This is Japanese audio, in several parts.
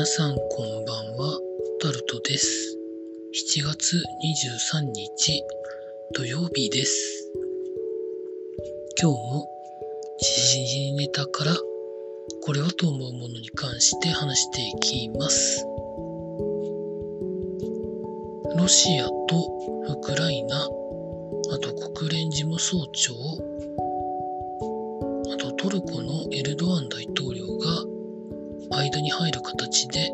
皆さんこんばんは、タルトです。7月23日土曜日です。今日も時事ネタからこれはと思うものに関して話していきます。ロシアとウクライナ、あと国連事務総長、あとトルコのエルドアン大統領間に入る形で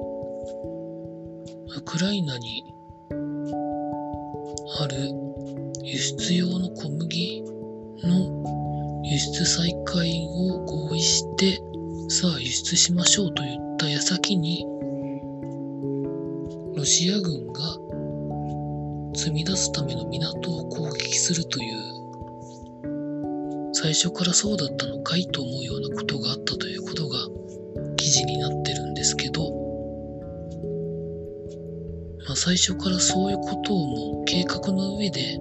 ウクライナにある輸出用の小麦の輸出再開を合意してさあ輸出しましょうと言った矢先にロシア軍が積み出すための港を攻撃するという最初からそうだったのかいと思うようなことがあったということ最初からそういうことをもう計画の上で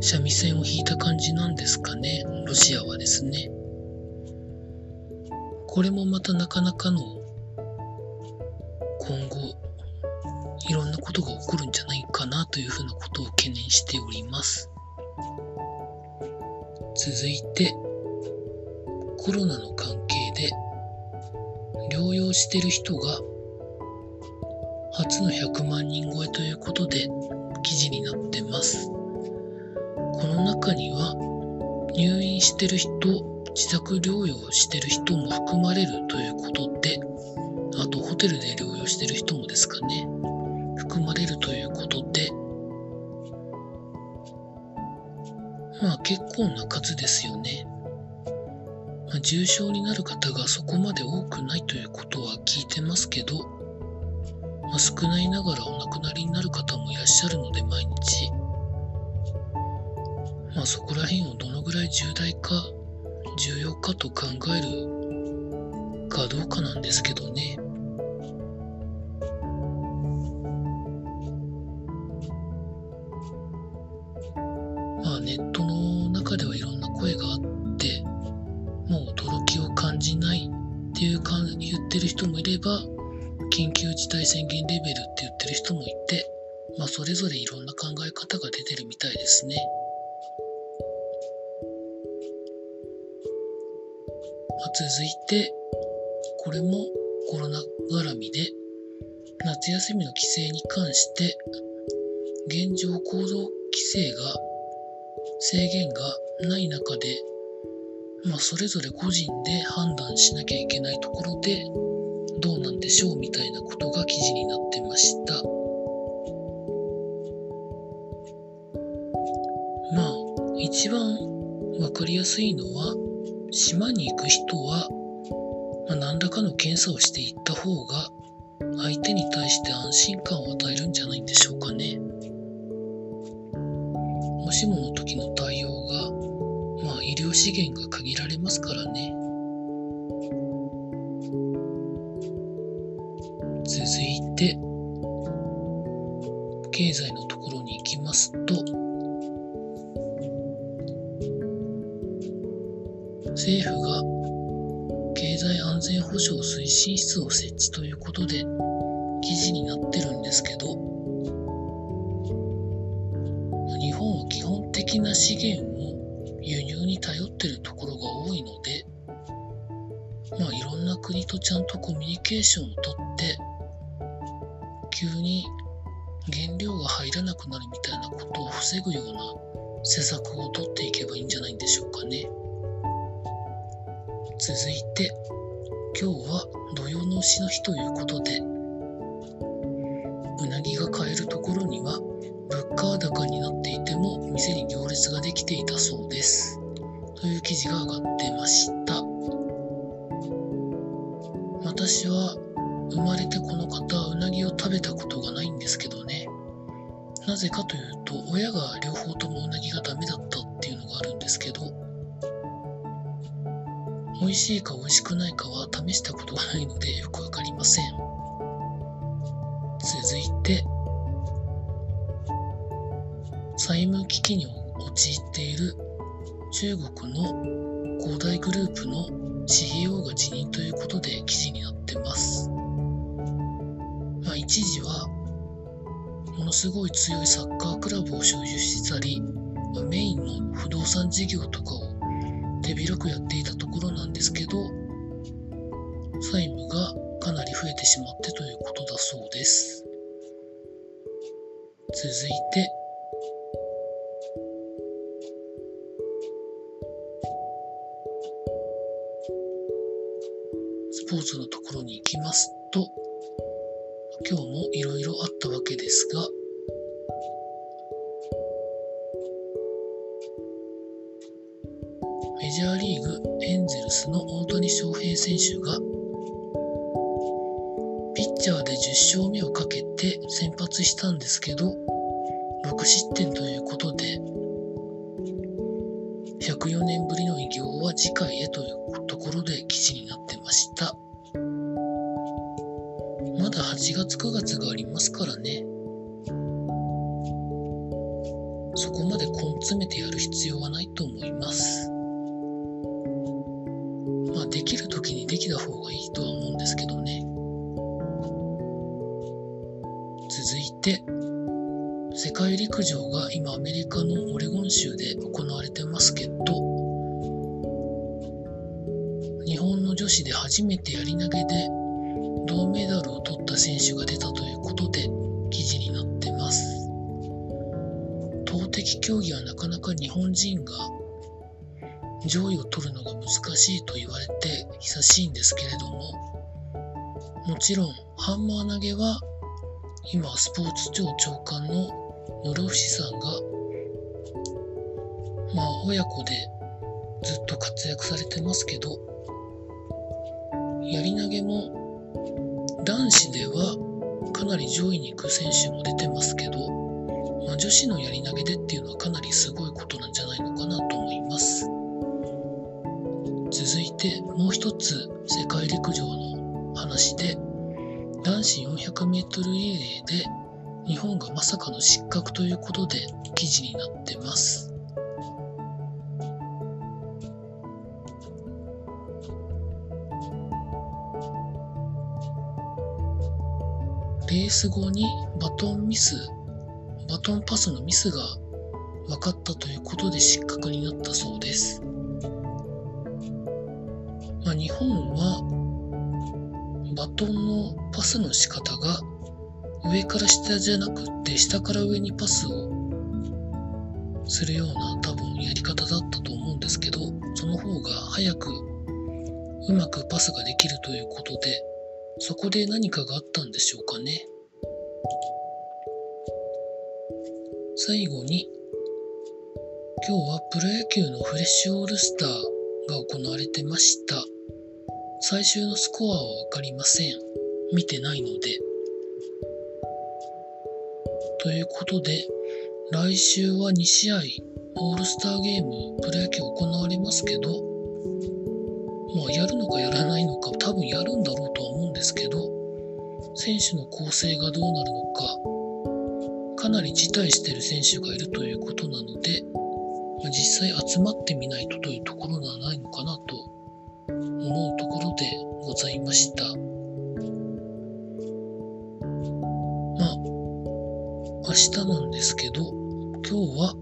三味線を弾いた感じなんですかね。ロシアはですね。これもまたなかなかの今後いろんなことが起こるんじゃないかなというふうなことを懸念しております。続いてコロナの関係で療養してる人が初の100万人超えということで記事になってます。この中には入院してる人自宅療養してる人も含まれるということであとホテルで療養してる人もですかね。含まれるということでまあ結構な数ですよね。まあ、重症になる方がそこまで多くないということは聞いてますけど、まあ、少ないながらお亡くなりになる方もいらっしゃるので毎日、まあ、そこら辺をどのぐらい重大か重要かと考えるかどうかなんですけどね。まあネットの中ではいろんな声があってもう驚きを感じないっていうか言ってる人もいれば緊急事態宣言レベルって言ってる人もいてまあそれぞれいろんな考え方が出てるみたいですね。まあ、続いてこれもコロナ絡みで夏休みの規制に関して現状行動規制が制限がない中でまあ、それぞれ個人で判断しなきゃいけないところでどうなんでしょうみたいなことが記事になってました。まあ、一番わかりやすいのは、島に行く人は、まあ、何らかの検査をしていった方が、相手に対して安心感を与えるんじゃないんでしょうかね。もしもの時の対応がまあ医療資源が限られますからね。経済のところに行きますと、政府が経済安全保障推進室を設置ということで記事になってるんですけど、日本は基本的な資源を輸入に頼ってるところが多いので、まあいろんな国とちゃんとコミュニケーションをとって、急に原料が入らなくなるみたいなことを防ぐような施策をとっていけばいいんじゃないんでしょうかね。続いて、今日は土用の丑の日ということで、うなぎが買えるところには物価高になっていても店に行列ができていたそうです。という記事が上がってました。私は生まれてこの方はうなぎを食べたことがないんですけどね。なぜかというと親が両方ともうなぎがダメだったっていうのがあるんですけど、美味しいか美味しくないかは試したことがないのでよくわかりません。続いて、債務危機に陥っている中国の恒大グループの CEO が辞任ということで記事になってます。一時はものすごい強いサッカークラブを所有してたりメインの不動産事業とかを手広くやっていたところなんですけど債務がかなり増えてしまってということだそうです。続いてスポーツのところに行きますと今日もいろいろあったわけですがメジャーリーグエンゼルスの大谷翔平選手がピッチャーで10勝目をかけて先発したんですけど6失点ということで104年ぶりの偉業は次回へというところで記事になってました。8月9月がありますからね。そこまで根詰めてやる必要はないと思います。まあできる時にできた方がいいとは思うんですけどね。続いて世界陸上が今アメリカのオレゴン州で行われてますけど日本の女子で初めてやり投げで銅メダル選手が出たということで記事になってます。投擲競技はなかなか日本人が上位を取るのが難しいと言われて久しいんですけれどももちろんハンマー投げは今スポーツ庁長官の室伏さんがまあ親子でずっと活躍されてますけどやり投げも男子ではかなり上位に行く選手も出てますけど、まあ、女子のやり投げでっていうのはかなりすごいことなんじゃないのかなと思います。続いてもう一つ世界陸上の話で男子 400m リレーで日本がまさかの失格ということで記事になってます。レース後にバトンミスバトンパスのミスが分かったということで失格になったそうです。まあ、日本はバトンのパスの仕方が上から下じゃなくって下から上にパスをするような多分やり方だったと思うんですけどその方が早くうまくパスができるということでそこで何かがあったんでしょうかね。最後に今日はプロ野球のフレッシュオールスターが行われてました。最終のスコアはわかりません。見てないので。ということで来週は2試合オールスターゲームプロ野球行われますけどまあやるのかやらないのか多分やるんだろうとは思ですけど選手の構成がどうなるのかかなり辞退している選手がいるということなので、実際集まってみないとというところではないのかなと思うところでございました。まあ、明日なんですけど、今日は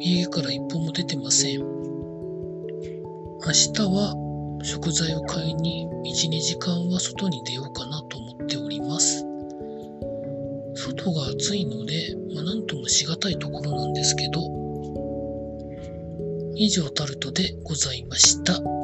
家から一歩も出てません。明日は食材を買いに1、2時間は外に出ようかなと思っております。外が暑いので、まあ、なんともしがたいところなんですけど、以上タルトでございました。